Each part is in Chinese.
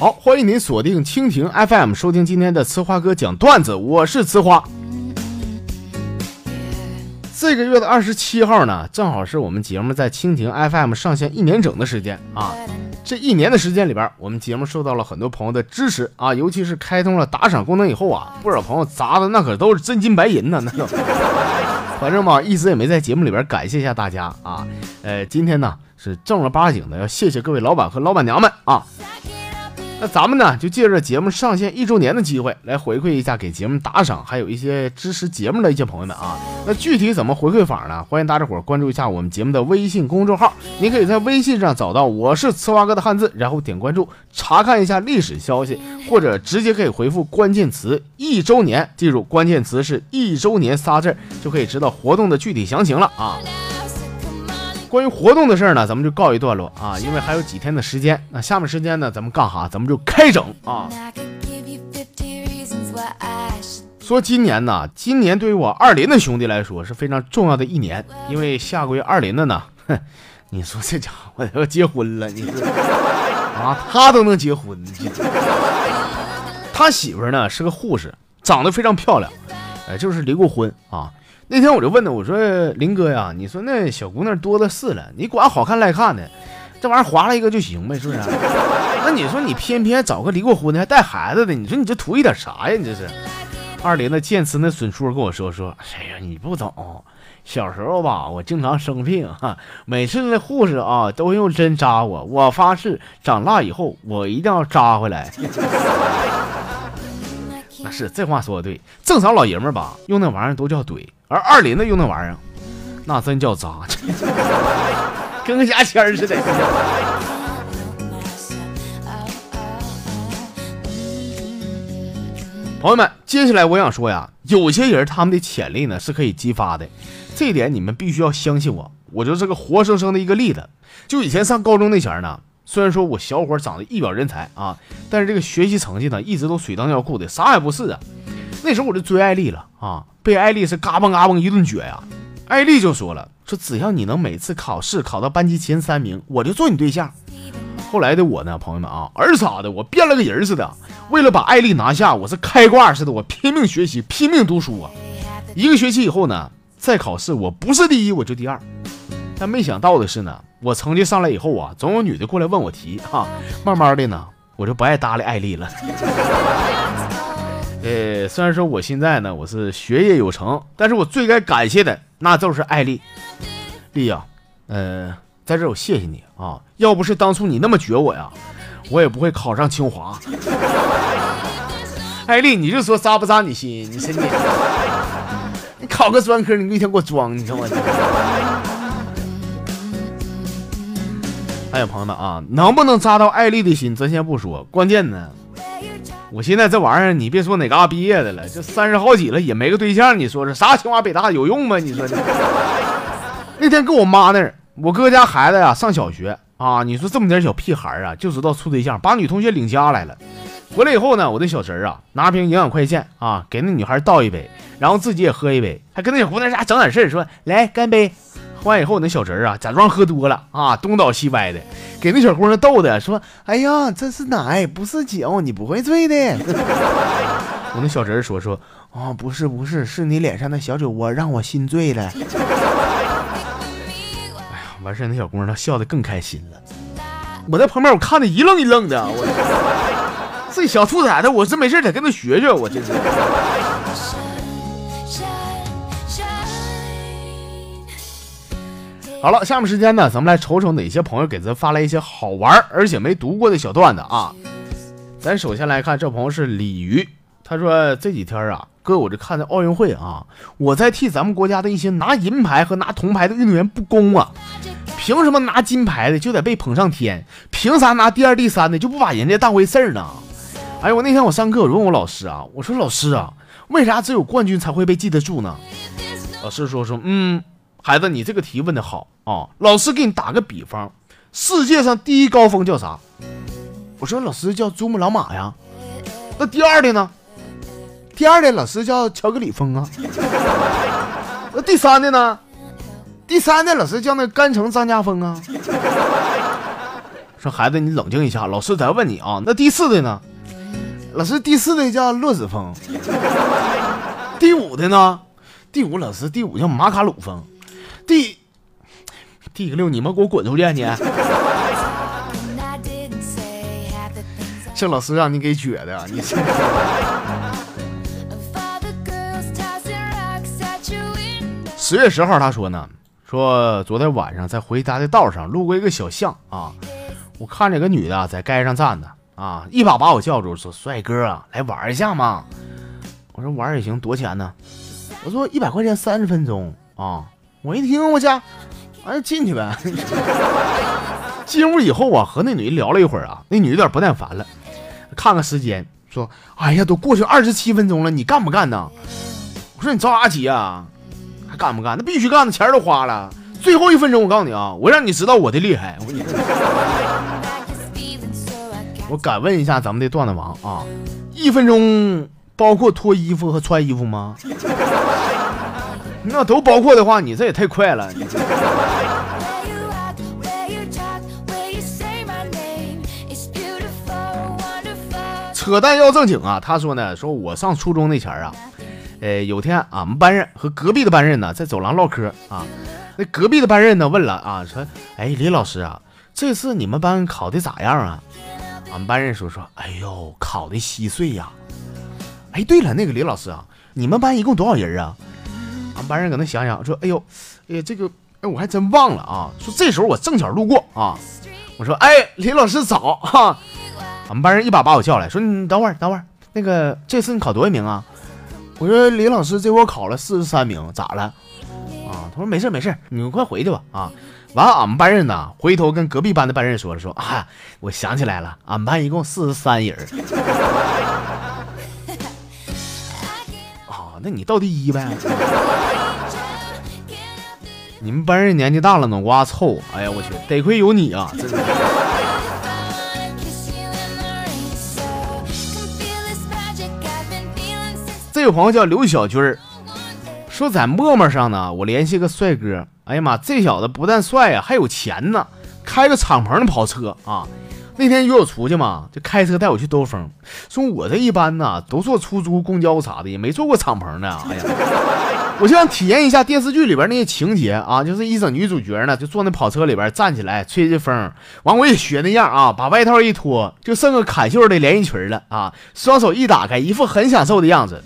好，欢迎您锁定蜻蜓 FM 收听今天的呲花哥讲段子，我是呲花。这个月的二十七号呢，正好是我们节目在蜻蜓 FM 上线一年整的时间啊。这一年的时间里边，我们节目受到了很多朋友的支持啊，尤其是开通了打赏功能以后啊，不少朋友砸的那可都是真金白银呢，那。反正嘛，一直也没在节目里边感谢一下大家啊。呃，今天呢是正儿八经的要谢谢各位老板和老板娘们啊。那咱们呢，就借着节目上线一周年的机会，来回馈一下给节目打赏，还有一些支持节目的一些朋友们啊。那具体怎么回馈法呢？欢迎大家伙关注一下我们节目的微信公众号，你可以在微信上找到我是呲花哥的汉字，然后点关注，查看一下历史消息，或者直接可以回复关键词一周年，记住关键词是一周年仨字，就可以知道活动的具体详情了啊。关于活动的事儿呢，咱们就告一段落啊，因为还有几天的时间。那下面时间呢，咱们干哈？咱们就开整啊。说今年呢，今年对于我二林的兄弟来说是非常重要的一年，因为下个月二林的呢，哼，你说这家伙要结婚了，你说啊，他都能结婚，他媳妇呢是个护士，长得非常漂亮，呃，就是离过婚啊。那天我就问他，我说林哥呀，你说那小姑娘多的是了，你管好看赖看的，这玩意儿划拉一个就行呗，是不是？那你说你偏偏找个离过婚的还带孩子的，你说你这图一点啥呀？你这是？二林的见词那损叔跟我说说，哎呀，你不懂，小时候吧，我经常生病哈，每次那护士啊都用针扎我，我发誓长大以后我一定要扎回来。是这话说的对，正常老爷们儿吧用那玩意儿都叫怼。而二林子用那玩意儿，那真叫渣，跟个牙签似的。朋友们，接下来我想说呀，有些人他们的潜力呢是可以激发的，这点你们必须要相信我，我就是个活生生的一个例子。就以前上高中那前儿呢，虽然说我小伙长得一表人才啊，但是这个学习成绩呢一直都水当尿裤的，啥也不是啊。那时候我就追艾丽了啊，被艾丽是嘎嘣嘎嘣一顿撅呀。艾丽就说了，说只要你能每次考试考到班级前三名，我就做你对象。后来的我呢，朋友们啊，儿傻的我变了个人似的，为了把艾丽拿下，我是开挂似的，我拼命学习，拼命读书啊。一个学期以后呢，再考试，我不是第一，我就第二。但没想到的是呢，我成绩上来以后啊，总有女的过来问我题哈，慢慢的呢，我就不爱搭理艾丽了。呃，虽然说我现在呢，我是学业有成，但是我最该感谢的那就是艾丽，丽呀，呃，在这我谢谢你啊，要不是当初你那么绝我呀，我也不会考上清华。艾丽，你就说扎不扎你心？你神经？你考个专科，你一天给我装，你看我。哎呀，朋友们啊，能不能扎到艾丽的心，咱先不说，关键呢。我现在这玩意儿，你别说哪嘎毕业的了，这三十好几了也没个对象，你说这啥清华北大有用吗？你说你。那天跟我妈那儿，我哥家孩子呀上小学啊，你说这么点小屁孩啊，就知道处对象，把女同学领家来了。回来以后呢，我的小侄儿啊拿瓶营养快线啊给那女孩倒一杯，然后自己也喝一杯，还跟那小姑娘家整点事儿，说来干杯。喝完以后，我那小侄儿啊假装喝多了啊，东倒西歪的。给那小姑娘逗的说：“哎呀，这是奶，不是酒，你不会醉的。”我那小侄儿说：“说啊，不是不是，是你脸上的小酒窝让我心醉了。”哎呀，完事那小姑娘她笑得更开心了。我在旁边我看的一愣一愣的，我 这小兔崽子，我是没事得跟他学学，我真是。好了，下面时间呢，咱们来瞅瞅哪些朋友给咱发来一些好玩而且没读过的小段子啊。咱首先来看，这朋友是鲤鱼，他说这几天啊，哥我这看的奥运会啊，我在替咱们国家的一些拿银牌和拿铜牌的运动员不公啊。凭什么拿金牌的就得被捧上天？凭啥拿第二、第三的就不把人家当回事儿呢？哎呦，我那天我上课，我问我老师啊，我说老师啊，为啥只有冠军才会被记得住呢？老师说说，嗯。孩子，你这个题问的好啊！老师给你打个比方，世界上第一高峰叫啥？我说老师叫珠穆朗玛呀。那第二的呢？第二的老师叫乔格里峰啊。那第三的呢？第三的老师叫那甘城张家峰啊。说孩子你冷静一下，老师再问你啊。那第四的呢？老师第四的叫洛子峰。第五的呢？第五老师第五叫马卡鲁峰。第第个六你们给我滚出去啊你！这老师让你给撅的，你。十月十号，他说呢，说昨天晚上在回家的道上路过一个小巷啊，我看见个女的在街上站着啊，一把把我叫住，说：“帅哥啊，来玩一下嘛。”我说：“玩也行，多钱呢？”我说：“一百块钱三十分钟啊。”我一听，我家，哎，进去呗。进屋以后啊，和那女的聊了一会儿啊，那女的有点不耐烦了，看看时间，说：“哎呀，都过去二十七分钟了，你干不干呢？”我说：“你着啥急啊？”还干不干？那必须干的，钱都花了。最后一分钟，我告诉你啊，我让你知道我的厉害。我你，我敢问一下咱们的段子王啊，一分钟包括脱衣服和穿衣服吗？那都包括的话，你这也太快了。扯淡要正经啊！他说呢，说我上初中那前儿啊。呃，有天俺们班任和隔壁的班任呢，在走廊唠嗑啊。那隔壁的班任呢，问了啊，说：“哎，李老师啊，这次你们班考的咋样啊？”俺们班任说：“说，哎呦，考的稀碎呀。”哎，对了，那个李老师啊，你们班一共多少人啊？班人搁那想想说：“哎呦，哎呀，这个，哎，我还真忘了啊。”说这时候我正巧路过啊，我说：“哎，李老师早哈。”俺们班人一把把我叫来，说：“你等会儿，等会儿，那个这次你考多少名啊？”我说李老师，这我考了四十三名，咋了？啊，他说没事没事，你们快回去吧。啊，完了，俺们班人呢，回头跟隔壁班的班人说了，说啊，我想起来了，俺们班一共四十三人。那你倒第一呗。你们班人年纪大了，脑瓜臭。哎呀，我去，得亏有你啊，真的。这位朋友叫刘小军儿，说在陌陌上呢，我联系个帅哥。哎呀妈，这小子不但帅呀，还有钱呢，开个敞篷的跑车啊。那天约我出去嘛，就开车带我去兜风。说我这一般呢，都坐出租、公交啥的，也没坐过敞篷的。哎呀，我就想体验一下电视剧里边那些情节啊，就是一整女主角呢，就坐那跑车里边站起来吹着风，完我也学那样啊，把外套一脱，就剩个坎袖的连衣裙了啊，双手一打开，一副很享受的样子。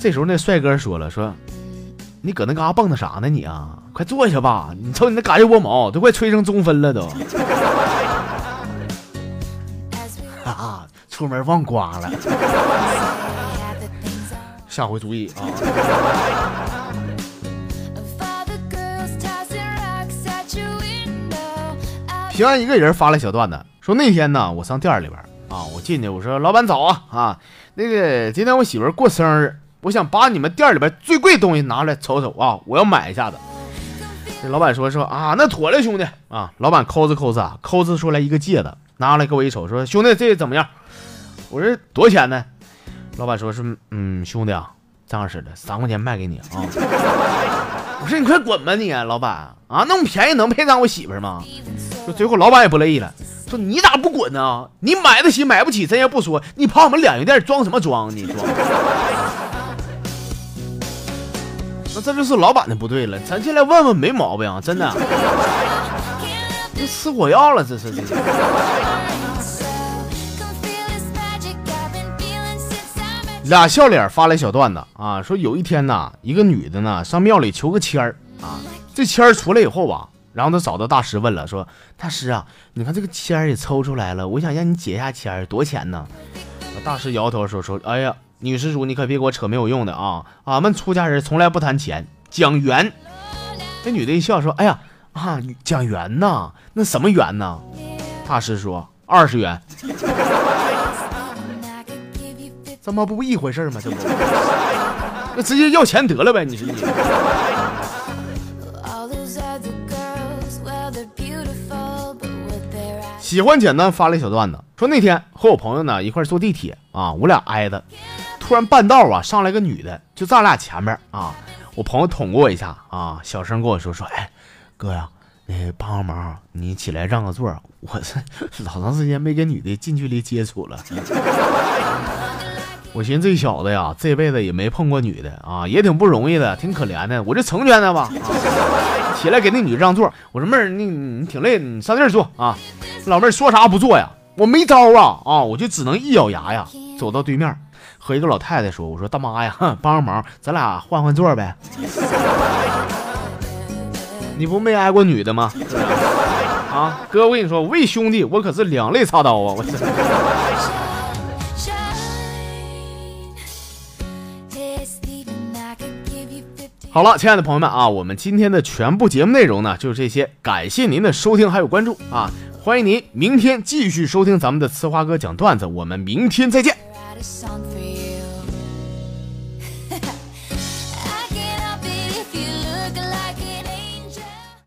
这时候那帅哥说了：“说你搁那嘎蹦跶啥呢？你啊，快坐下吧！你瞅你那嘎吱窝毛，都快吹成中分了都。” 出门忘刮了，下回注意啊！平安一个人发了小段子，说那天呢，我上店里边啊，我进去我说：“老板早啊啊，那个今天我媳妇过生日。”我想把你们店里边最贵东西拿来瞅瞅啊！我要买一下子。这老板说说啊，那妥了，兄弟啊！老板抠着抠着啊，抠着出来一个戒指，拿来给我一瞅，说兄弟这怎么样？我说多少钱呢？老板说是嗯，兄弟啊，这样式的，三块钱卖给你啊。我说你快滚吧你，老板啊，那么便宜能配上我媳妇吗？说最后老板也不乐意了，说你咋不滚呢？你买得起买不起，咱也不说，你跑我们两元店装什么装？你装？那这就是老板的不对了，咱进来问问没毛病，真的。这吃火药了，这是这。俩笑脸发来小段子啊，说有一天呢，一个女的呢上庙里求个签儿啊，这签儿出来以后吧，然后她找到大师问了，说大师啊，你看这个签儿也抽出来了，我想让你解一下签儿，多钱呢？大师摇头说说，哎呀。女施主，你可别给我扯没有用的啊！俺们出家人从来不谈钱，讲缘。这女的一笑说：“哎呀啊，讲缘呐？那什么缘呢？”大师说：“二十元。”这么不一回事吗？这不，那直接要钱得了呗？你是你。喜欢简单发了一小段子，说那天和我朋友呢一块坐地铁啊，我俩挨着。突然半道啊，上来个女的，就站俩前面啊。我朋友捅过我一下啊，小声跟我说说：“哎，哥呀，你，帮个忙，你起来让个座，我这 老长时间没跟女的近距离接触了。我寻思这小子呀，这辈子也没碰过女的啊，也挺不容易的，挺可怜的，我就成全他吧。起来给那女的让座，我说妹儿，你你挺累，你上这儿坐啊。老妹儿说啥不坐呀？我没招啊啊！我就只能一咬牙呀，走到对面，和一个老太太说：“我说大妈呀，帮帮忙，咱俩换换座呗。”你不没挨过女的吗？啊，哥，我跟你说，为兄弟，我可是两肋插刀啊！我。好了，亲爱的朋友们啊，我们今天的全部节目内容呢就是这些，感谢您的收听还有关注啊，欢迎您明天继续收听咱们的呲花哥讲段子，我们明天再见。